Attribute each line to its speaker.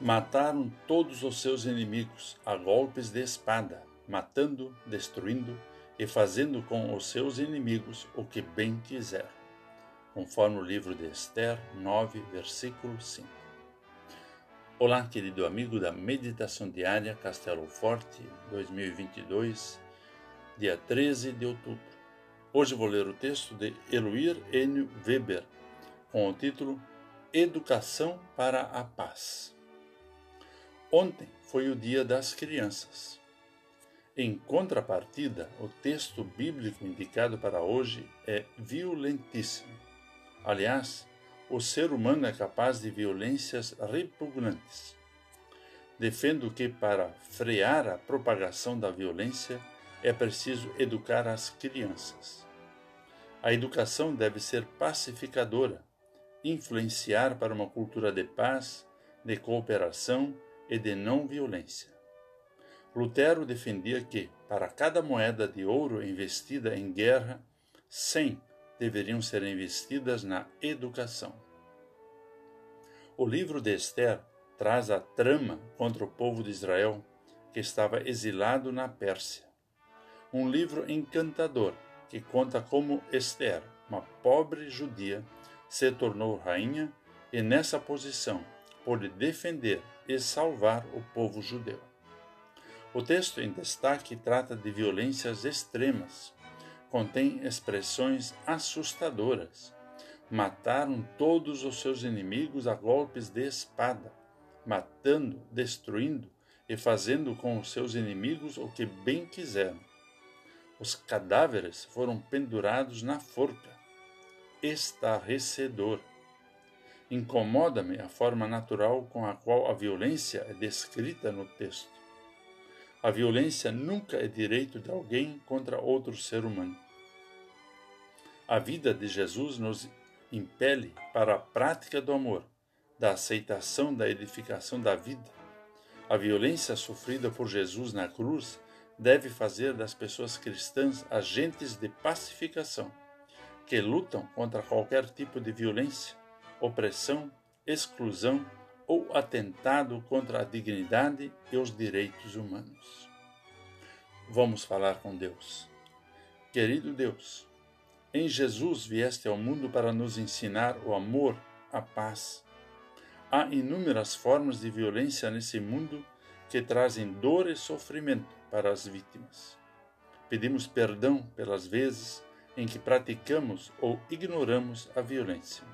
Speaker 1: Mataram todos os seus inimigos a golpes de espada, matando, destruindo e fazendo com os seus inimigos o que bem quiser, conforme o livro de Esther 9, versículo 5. Olá, querido amigo da Meditação Diária Castelo Forte 2022, dia 13 de outubro. Hoje vou ler o texto de Eloir N. Weber, com o título Educação para a Paz. Ontem foi o Dia das Crianças. Em contrapartida, o texto bíblico indicado para hoje é violentíssimo. Aliás, o ser humano é capaz de violências repugnantes. Defendo que, para frear a propagação da violência, é preciso educar as crianças. A educação deve ser pacificadora, influenciar para uma cultura de paz, de cooperação e de não violência. Lutero defendia que, para cada moeda de ouro investida em guerra, cem deveriam ser investidas na educação. O livro de Esther traz a trama contra o povo de Israel que estava exilado na Pérsia. Um livro encantador que conta como Esther, uma pobre judia, se tornou rainha e, nessa posição, pôde defender e salvar o povo judeu. O texto em destaque trata de violências extremas, contém expressões assustadoras. Mataram todos os seus inimigos a golpes de espada, matando, destruindo e fazendo com os seus inimigos o que bem quiseram. Os cadáveres foram pendurados na forca. Estarrecedor. Incomoda-me a forma natural com a qual a violência é descrita no texto. A violência nunca é direito de alguém contra outro ser humano. A vida de Jesus nos impele para a prática do amor, da aceitação da edificação da vida. A violência sofrida por Jesus na cruz deve fazer das pessoas cristãs agentes de pacificação, que lutam contra qualquer tipo de violência, opressão, exclusão ou atentado contra a dignidade e os direitos humanos. Vamos falar com Deus. Querido Deus, em Jesus vieste ao mundo para nos ensinar o amor, a paz. Há inúmeras formas de violência nesse mundo que trazem dor e sofrimento para as vítimas. Pedimos perdão pelas vezes em que praticamos ou ignoramos a violência.